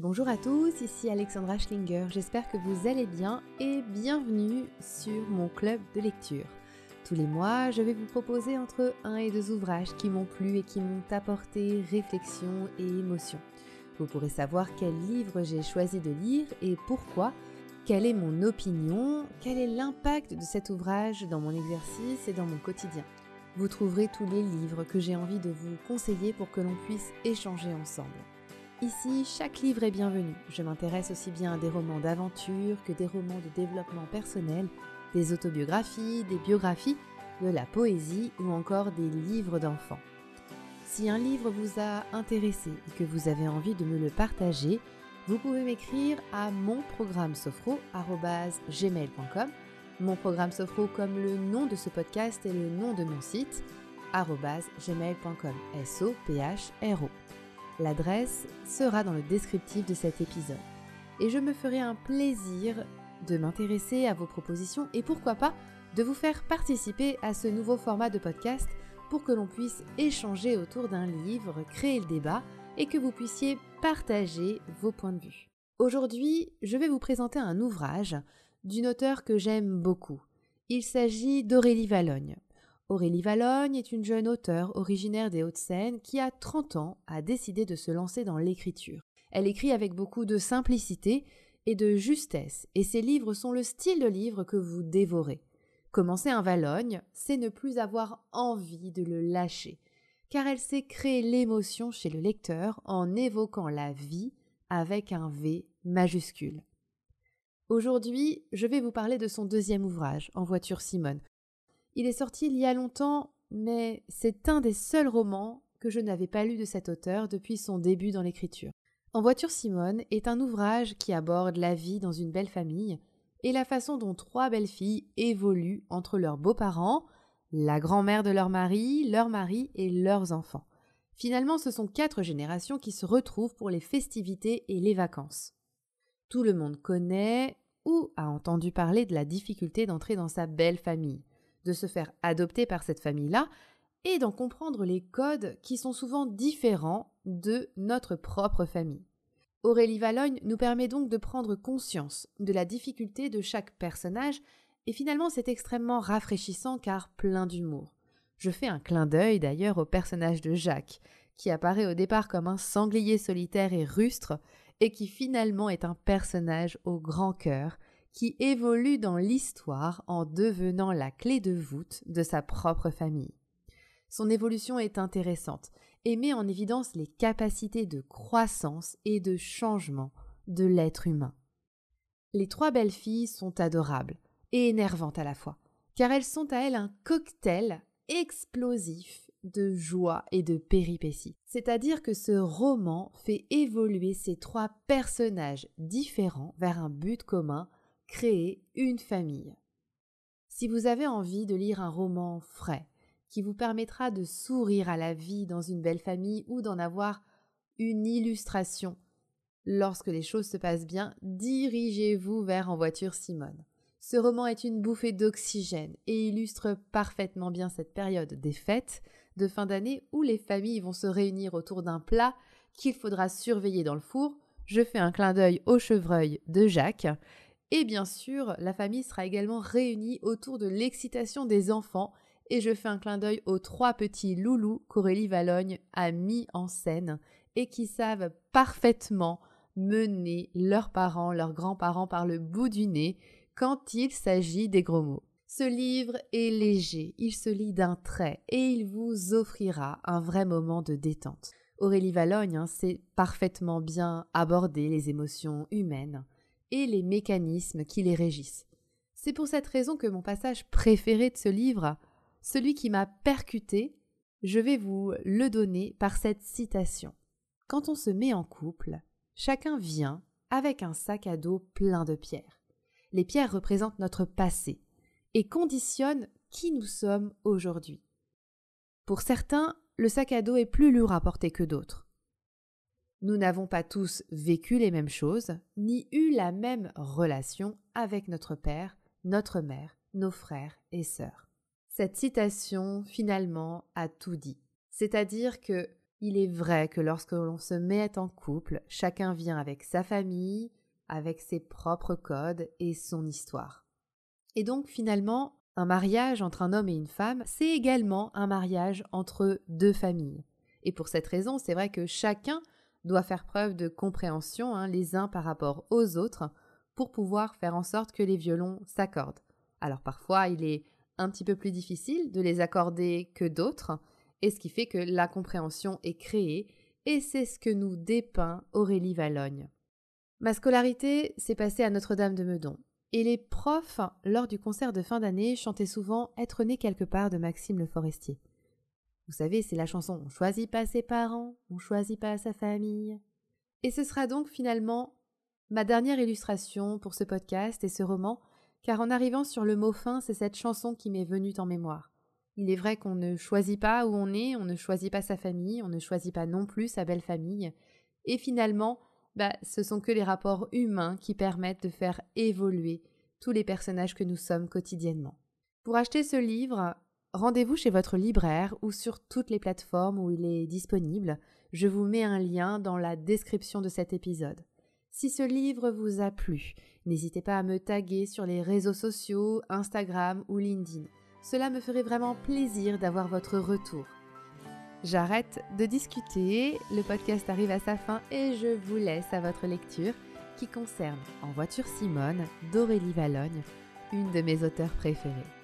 Bonjour à tous, ici Alexandra Schlinger, j'espère que vous allez bien et bienvenue sur mon club de lecture. Tous les mois, je vais vous proposer entre un et deux ouvrages qui m'ont plu et qui m'ont apporté réflexion et émotion. Vous pourrez savoir quel livre j'ai choisi de lire et pourquoi, quelle est mon opinion, quel est l'impact de cet ouvrage dans mon exercice et dans mon quotidien. Vous trouverez tous les livres que j'ai envie de vous conseiller pour que l'on puisse échanger ensemble. Ici, chaque livre est bienvenu. Je m'intéresse aussi bien à des romans d'aventure que des romans de développement personnel, des autobiographies, des biographies, de la poésie ou encore des livres d'enfants. Si un livre vous a intéressé et que vous avez envie de me le partager, vous pouvez m'écrire à mon programme sofro@gmail.com. Mon programme Sofro comme le nom de ce podcast et le nom de mon site gmail.com s o p h r o. L'adresse sera dans le descriptif de cet épisode. Et je me ferai un plaisir de m'intéresser à vos propositions et pourquoi pas de vous faire participer à ce nouveau format de podcast pour que l'on puisse échanger autour d'un livre, créer le débat et que vous puissiez partager vos points de vue. Aujourd'hui, je vais vous présenter un ouvrage d'une auteure que j'aime beaucoup. Il s'agit d'Aurélie Valogne. Aurélie Valogne est une jeune auteure originaire des Hauts-de-Seine qui, à 30 ans, a décidé de se lancer dans l'écriture. Elle écrit avec beaucoup de simplicité et de justesse, et ses livres sont le style de livre que vous dévorez. Commencer un Valogne, c'est ne plus avoir envie de le lâcher, car elle sait créer l'émotion chez le lecteur en évoquant la vie avec un V majuscule. Aujourd'hui, je vais vous parler de son deuxième ouvrage, En voiture Simone, il est sorti il y a longtemps, mais c'est un des seuls romans que je n'avais pas lu de cet auteur depuis son début dans l'écriture. En voiture Simone est un ouvrage qui aborde la vie dans une belle famille et la façon dont trois belles filles évoluent entre leurs beaux-parents, la grand-mère de leur mari, leur mari et leurs enfants. Finalement, ce sont quatre générations qui se retrouvent pour les festivités et les vacances. Tout le monde connaît ou a entendu parler de la difficulté d'entrer dans sa belle famille de se faire adopter par cette famille-là et d'en comprendre les codes qui sont souvent différents de notre propre famille. Aurélie Valogne nous permet donc de prendre conscience de la difficulté de chaque personnage et finalement c'est extrêmement rafraîchissant car plein d'humour. Je fais un clin d'œil d'ailleurs au personnage de Jacques, qui apparaît au départ comme un sanglier solitaire et rustre, et qui finalement est un personnage au grand cœur, qui évolue dans l'histoire en devenant la clé de voûte de sa propre famille. Son évolution est intéressante et met en évidence les capacités de croissance et de changement de l'être humain. Les trois belles filles sont adorables et énervantes à la fois, car elles sont à elles un cocktail explosif de joie et de péripéties. C'est-à-dire que ce roman fait évoluer ces trois personnages différents vers un but commun créer une famille. Si vous avez envie de lire un roman frais, qui vous permettra de sourire à la vie dans une belle famille ou d'en avoir une illustration lorsque les choses se passent bien, dirigez-vous vers En voiture Simone. Ce roman est une bouffée d'oxygène et illustre parfaitement bien cette période des fêtes de fin d'année où les familles vont se réunir autour d'un plat qu'il faudra surveiller dans le four. Je fais un clin d'œil au chevreuil de Jacques et bien sûr, la famille sera également réunie autour de l'excitation des enfants et je fais un clin d'œil aux trois petits loulous qu'Aurélie Valogne a mis en scène et qui savent parfaitement mener leurs parents, leurs grands-parents par le bout du nez quand il s'agit des gros mots. Ce livre est léger, il se lit d'un trait et il vous offrira un vrai moment de détente. Aurélie Valogne hein, sait parfaitement bien aborder les émotions humaines et les mécanismes qui les régissent. C'est pour cette raison que mon passage préféré de ce livre, celui qui m'a percuté, je vais vous le donner par cette citation. Quand on se met en couple, chacun vient avec un sac à dos plein de pierres. Les pierres représentent notre passé et conditionnent qui nous sommes aujourd'hui. Pour certains, le sac à dos est plus lourd à porter que d'autres. Nous n'avons pas tous vécu les mêmes choses, ni eu la même relation avec notre père, notre mère, nos frères et sœurs. Cette citation, finalement, a tout dit. C'est-à-dire que Il est vrai que lorsque l'on se met en couple, chacun vient avec sa famille, avec ses propres codes et son histoire. Et donc finalement, un mariage entre un homme et une femme, c'est également un mariage entre deux familles. Et pour cette raison, c'est vrai que chacun doit faire preuve de compréhension hein, les uns par rapport aux autres pour pouvoir faire en sorte que les violons s'accordent. Alors parfois, il est un petit peu plus difficile de les accorder que d'autres, et ce qui fait que la compréhension est créée, et c'est ce que nous dépeint Aurélie Valogne. Ma scolarité s'est passée à Notre-Dame de Meudon, et les profs, lors du concert de fin d'année, chantaient souvent Être né quelque part de Maxime Le Forestier. Vous savez, c'est la chanson On choisit pas ses parents, on choisit pas sa famille. Et ce sera donc finalement ma dernière illustration pour ce podcast et ce roman, car en arrivant sur le mot fin, c'est cette chanson qui m'est venue en mémoire. Il est vrai qu'on ne choisit pas où on est, on ne choisit pas sa famille, on ne choisit pas non plus sa belle famille, et finalement, bah, ce sont que les rapports humains qui permettent de faire évoluer tous les personnages que nous sommes quotidiennement. Pour acheter ce livre, rendez-vous chez votre libraire ou sur toutes les plateformes où il est disponible. Je vous mets un lien dans la description de cet épisode. Si ce livre vous a plu, n'hésitez pas à me taguer sur les réseaux sociaux, Instagram ou LinkedIn. Cela me ferait vraiment plaisir d'avoir votre retour. J'arrête de discuter, le podcast arrive à sa fin et je vous laisse à votre lecture qui concerne En voiture Simone d'Aurélie Valogne, une de mes auteurs préférées.